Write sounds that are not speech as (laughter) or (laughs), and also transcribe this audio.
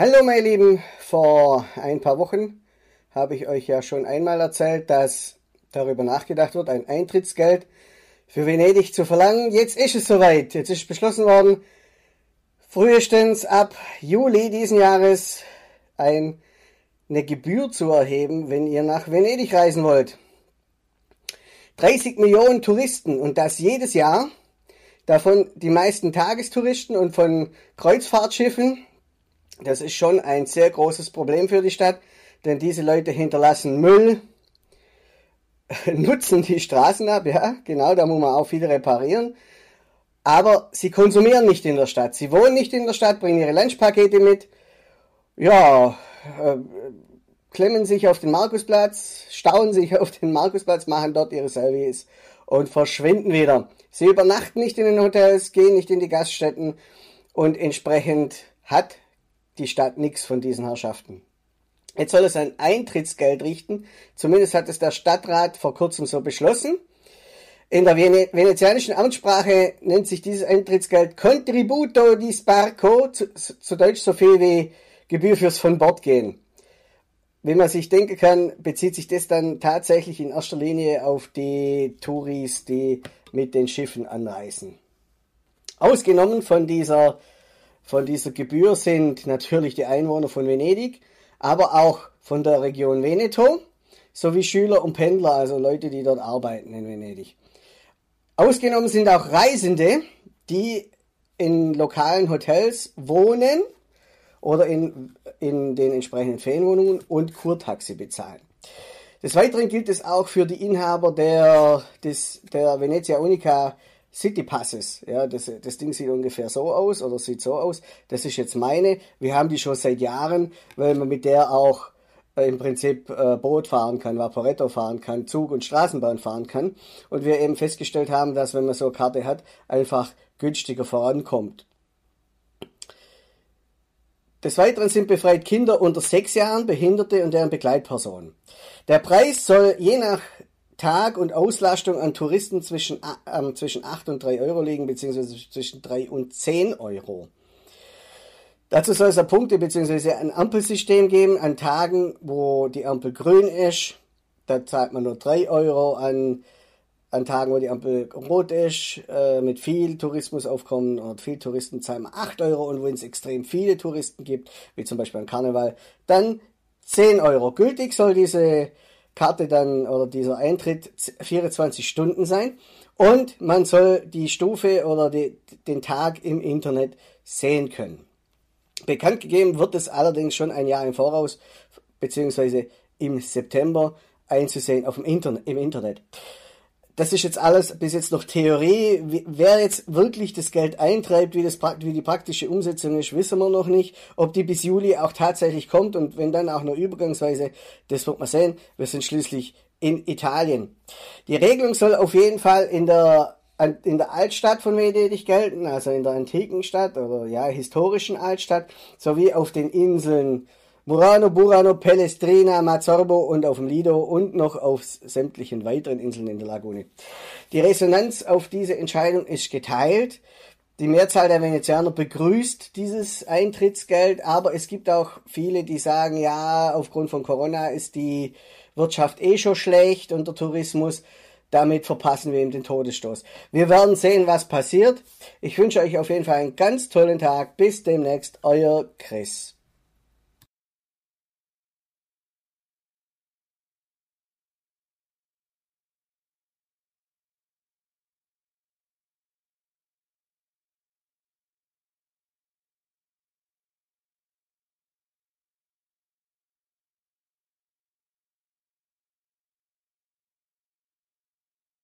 Hallo meine Lieben, vor ein paar Wochen habe ich euch ja schon einmal erzählt, dass darüber nachgedacht wird, ein Eintrittsgeld für Venedig zu verlangen. Jetzt ist es soweit, jetzt ist beschlossen worden, frühestens ab Juli diesen Jahres ein, eine Gebühr zu erheben, wenn ihr nach Venedig reisen wollt. 30 Millionen Touristen und das jedes Jahr, davon die meisten Tagestouristen und von Kreuzfahrtschiffen das ist schon ein sehr großes Problem für die Stadt, denn diese Leute hinterlassen Müll, (laughs) nutzen die Straßen ab, ja, genau, da muss man auch viel reparieren. Aber sie konsumieren nicht in der Stadt. Sie wohnen nicht in der Stadt, bringen ihre Lunchpakete mit, ja, äh, klemmen sich auf den Markusplatz, stauen sich (laughs) auf den Markusplatz, machen dort ihre Service und verschwinden wieder. Sie übernachten nicht in den Hotels, gehen nicht in die Gaststätten und entsprechend hat die Stadt nichts von diesen Herrschaften. Jetzt soll es ein Eintrittsgeld richten. Zumindest hat es der Stadtrat vor kurzem so beschlossen. In der Vene venezianischen Amtssprache nennt sich dieses Eintrittsgeld Contributo di Sparco, zu, zu Deutsch so viel wie Gebühr fürs von Bord gehen. Wie man sich denken kann, bezieht sich das dann tatsächlich in erster Linie auf die Touris, die mit den Schiffen anreisen. Ausgenommen von dieser von dieser Gebühr sind natürlich die Einwohner von Venedig, aber auch von der Region Veneto sowie Schüler und Pendler, also Leute, die dort arbeiten in Venedig. Ausgenommen sind auch Reisende, die in lokalen Hotels wohnen oder in, in den entsprechenden Ferienwohnungen und Kurtaxi bezahlen. Des Weiteren gilt es auch für die Inhaber der, des, der Venezia Unica City Passes. Ja, das, das Ding sieht ungefähr so aus oder sieht so aus. Das ist jetzt meine. Wir haben die schon seit Jahren, weil man mit der auch äh, im Prinzip äh, Boot fahren kann, Vaporetto fahren kann, Zug und Straßenbahn fahren kann. Und wir eben festgestellt haben, dass wenn man so eine Karte hat, einfach günstiger vorankommt. Des Weiteren sind befreit Kinder unter sechs Jahren, Behinderte und deren Begleitpersonen. Der Preis soll je nach Tag und Auslastung an Touristen zwischen, äh, zwischen 8 und 3 Euro liegen, beziehungsweise zwischen 3 und 10 Euro. Dazu soll es ein Punkte- bzw. ein Ampelsystem geben an Tagen, wo die Ampel grün ist. Da zahlt man nur 3 Euro an, an Tagen, wo die Ampel rot ist, äh, mit viel Tourismusaufkommen und viel Touristen zahlen wir 8 Euro und wenn es extrem viele Touristen gibt, wie zum Beispiel an Karneval, dann 10 Euro. Gültig soll diese Karte dann oder dieser Eintritt 24 Stunden sein und man soll die Stufe oder die, den Tag im Internet sehen können. Bekannt gegeben wird es allerdings schon ein Jahr im Voraus beziehungsweise im September einzusehen auf dem Internet, im Internet das ist jetzt alles bis jetzt noch Theorie. Wer jetzt wirklich das Geld eintreibt, wie, das, wie die praktische Umsetzung ist, wissen wir noch nicht. Ob die bis Juli auch tatsächlich kommt und wenn dann auch nur übergangsweise, das wird man sehen. Wir sind schließlich in Italien. Die Regelung soll auf jeden Fall in der in der Altstadt von Venedig gelten, also in der antiken Stadt oder ja historischen Altstadt, sowie auf den Inseln Murano, Burano, Pellestrina, Mazzorbo und auf dem Lido und noch auf sämtlichen weiteren Inseln in der Lagune. Die Resonanz auf diese Entscheidung ist geteilt. Die Mehrzahl der Venezianer begrüßt dieses Eintrittsgeld, aber es gibt auch viele, die sagen, ja, aufgrund von Corona ist die Wirtschaft eh schon schlecht und der Tourismus. Damit verpassen wir ihm den Todesstoß. Wir werden sehen, was passiert. Ich wünsche euch auf jeden Fall einen ganz tollen Tag. Bis demnächst, euer Chris.